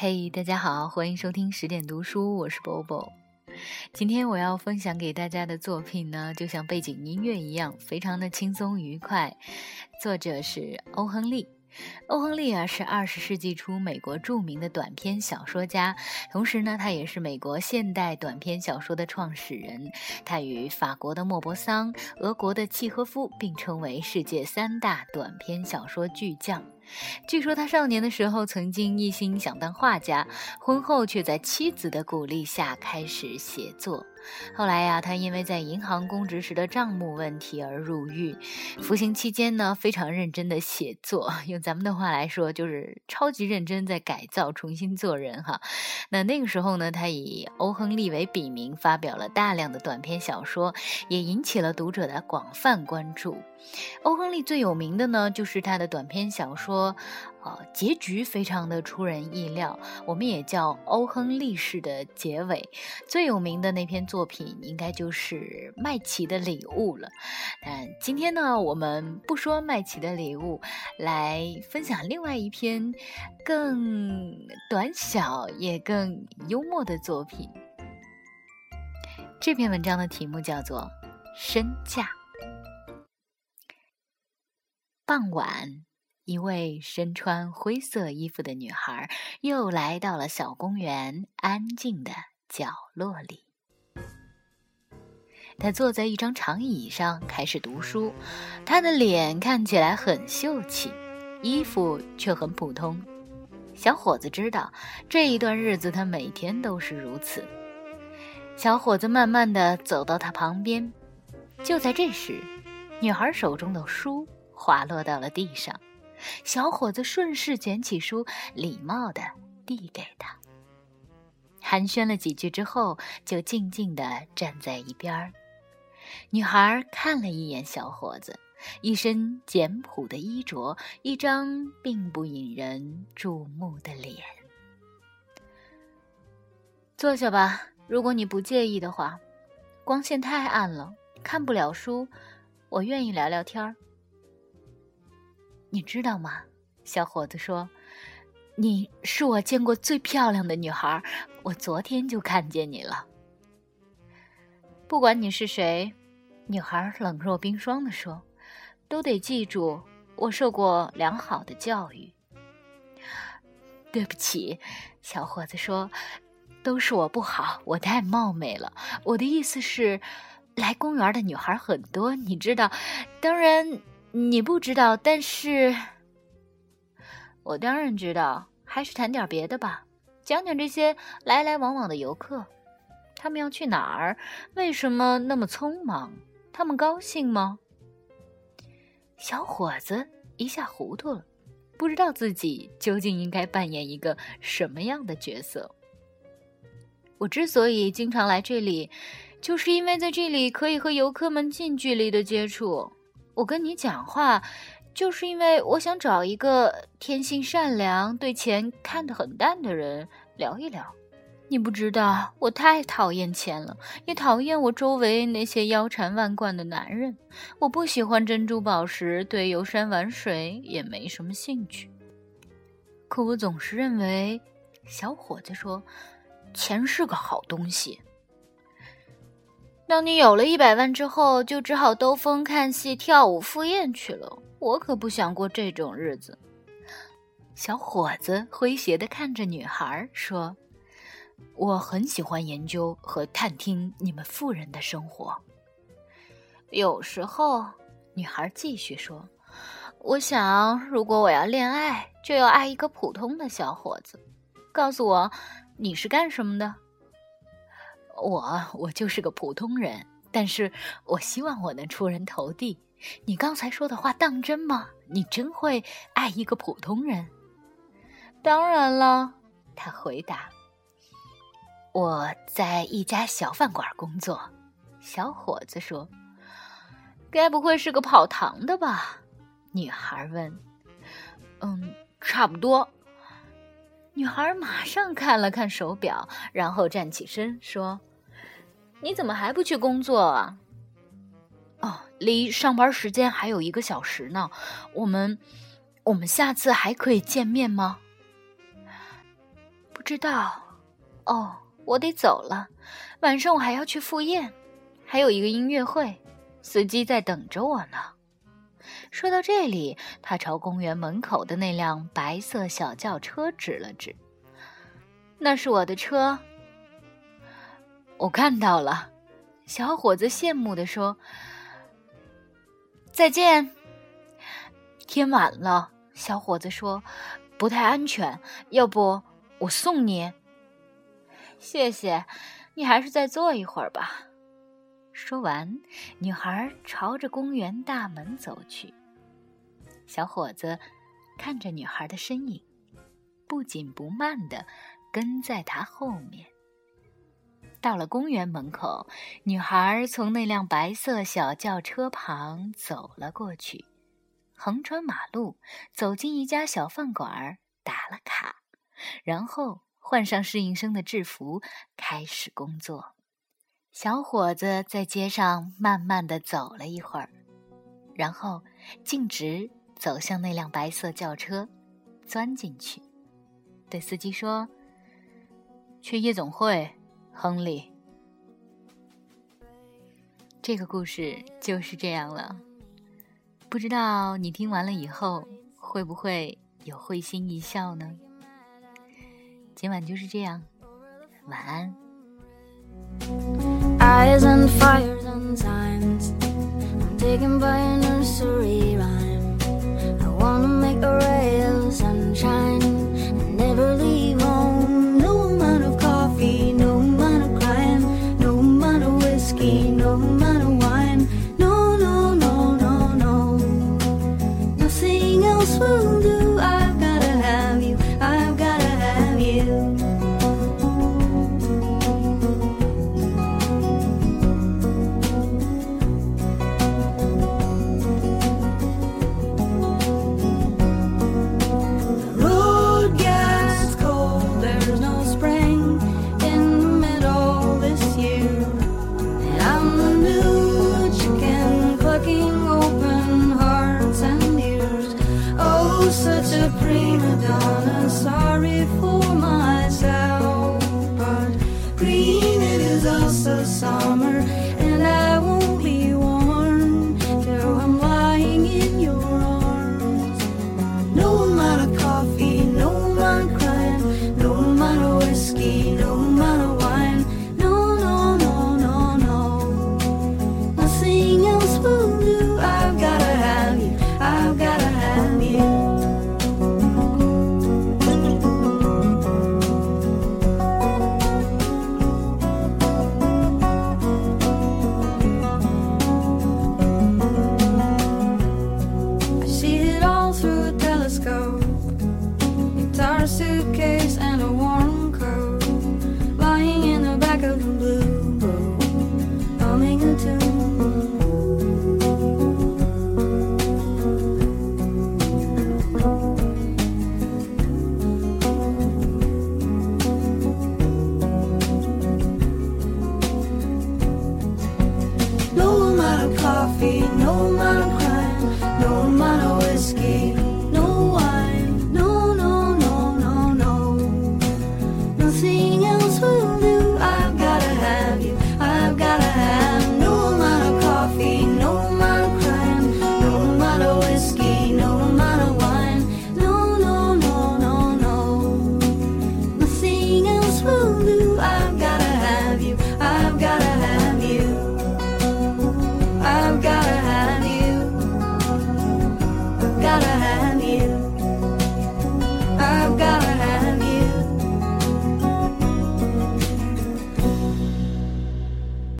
嘿，大家好，欢迎收听十点读书，我是 Bobo。今天我要分享给大家的作品呢，就像背景音乐一样，非常的轻松愉快。作者是欧亨利。欧亨利啊，是二十世纪初美国著名的短篇小说家，同时呢，他也是美国现代短篇小说的创始人。他与法国的莫泊桑、俄国的契诃夫并称为世界三大短篇小说巨匠。据说他少年的时候曾经一心想当画家，婚后却在妻子的鼓励下开始写作。后来呀，他因为在银行公职时的账目问题而入狱。服刑期间呢，非常认真的写作，用咱们的话来说，就是超级认真在改造、重新做人哈。那那个时候呢，他以欧亨利为笔名，发表了大量的短篇小说，也引起了读者的广泛关注。欧亨利最有名的呢，就是他的短篇小说。说呃，结局非常的出人意料，我们也叫欧亨利式的结尾。最有名的那篇作品应该就是麦琪的礼物了。但今天呢，我们不说麦琪的礼物，来分享另外一篇更短小也更幽默的作品。这篇文章的题目叫做《身价》。傍晚。一位身穿灰色衣服的女孩又来到了小公园安静的角落里。她坐在一张长椅上开始读书，她的脸看起来很秀气，衣服却很普通。小伙子知道这一段日子他每天都是如此。小伙子慢慢的走到他旁边，就在这时，女孩手中的书滑落到了地上。小伙子顺势捡起书，礼貌地递给他。寒暄了几句之后，就静静地站在一边儿。女孩看了一眼小伙子，一身简朴的衣着，一张并不引人注目的脸。坐下吧，如果你不介意的话。光线太暗了，看不了书。我愿意聊聊天儿。你知道吗？小伙子说：“你是我见过最漂亮的女孩，我昨天就看见你了。”不管你是谁，女孩冷若冰霜地说：“都得记住，我受过良好的教育。”对不起，小伙子说：“都是我不好，我太冒昧了。我的意思是，来公园的女孩很多，你知道，当然。”你不知道，但是，我当然知道。还是谈点别的吧，讲讲这些来来往往的游客，他们要去哪儿？为什么那么匆忙？他们高兴吗？小伙子一下糊涂了，不知道自己究竟应该扮演一个什么样的角色。我之所以经常来这里，就是因为在这里可以和游客们近距离的接触。我跟你讲话，就是因为我想找一个天性善良、对钱看得很淡的人聊一聊。你不知道，我太讨厌钱了，也讨厌我周围那些腰缠万贯的男人。我不喜欢珍珠宝石，对游山玩水也没什么兴趣。可我总是认为，小伙子说，钱是个好东西。当你有了一百万之后，就只好兜风、看戏、跳舞、赴宴去了。我可不想过这种日子。小伙子诙谐地看着女孩说：“我很喜欢研究和探听你们富人的生活。”有时候，女孩继续说：“我想，如果我要恋爱，就要爱一个普通的小伙子。告诉我，你是干什么的？”我我就是个普通人，但是我希望我能出人头地。你刚才说的话当真吗？你真会爱一个普通人？当然了，他回答。我在一家小饭馆工作，小伙子说。该不会是个跑堂的吧？女孩问。嗯，差不多。女孩马上看了看手表，然后站起身说。你怎么还不去工作啊？哦，离上班时间还有一个小时呢。我们，我们下次还可以见面吗？不知道。哦，我得走了，晚上我还要去赴宴，还有一个音乐会，司机在等着我呢。说到这里，他朝公园门口的那辆白色小轿车指了指：“那是我的车。”我看到了，小伙子羡慕地说：“再见。”天晚了，小伙子说：“不太安全，要不我送你？”谢谢，你还是再坐一会儿吧。说完，女孩朝着公园大门走去。小伙子看着女孩的身影，不紧不慢地跟在她后面。到了公园门口，女孩从那辆白色小轿车旁走了过去，横穿马路，走进一家小饭馆，打了卡，然后换上适应生的制服，开始工作。小伙子在街上慢慢的走了一会儿，然后径直走向那辆白色轿车，钻进去，对司机说：“去夜总会，亨利。”这个故事就是这样了。不知道你听完了以后会不会有会心一笑呢？今晚就是这样，晚安。Eyes and fires and signs. I'm taken by a nursery rhyme. Summer,